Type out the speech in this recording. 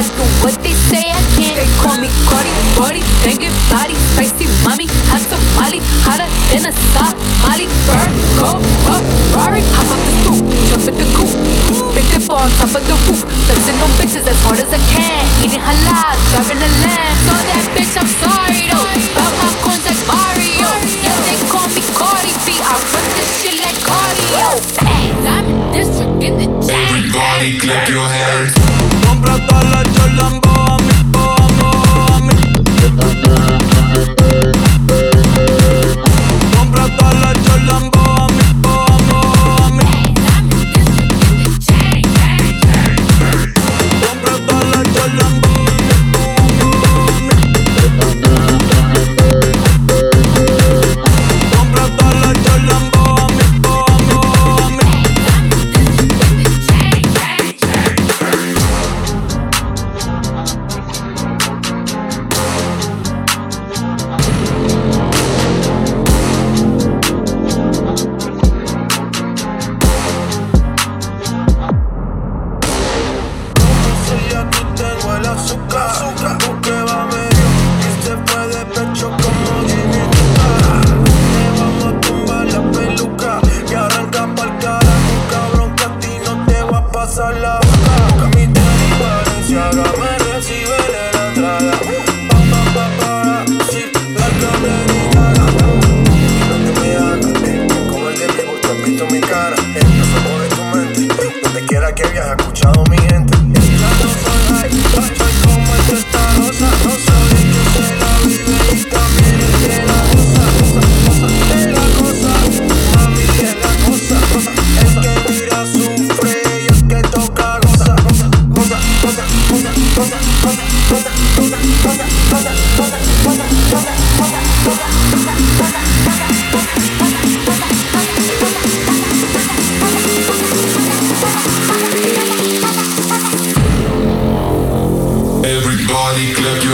ask what they say, I can't. They call me Cardi, Cardi, banging body, spicy mommy, hot Somali, hotter than a Somali. Bird, go, Ferrari. Rari, hop off the stoop, jump in the coop. Big dip on top of the roof, flexing on bitches as hard as I can. Eating halal, driving a lamb. So that bitch, I'm sorry though. Bout my coins like Mario. Yeah, they call me Cardi B, I run this shit like cardio. Hey, district in the chain. Everybody clap your hands. compra todos los club.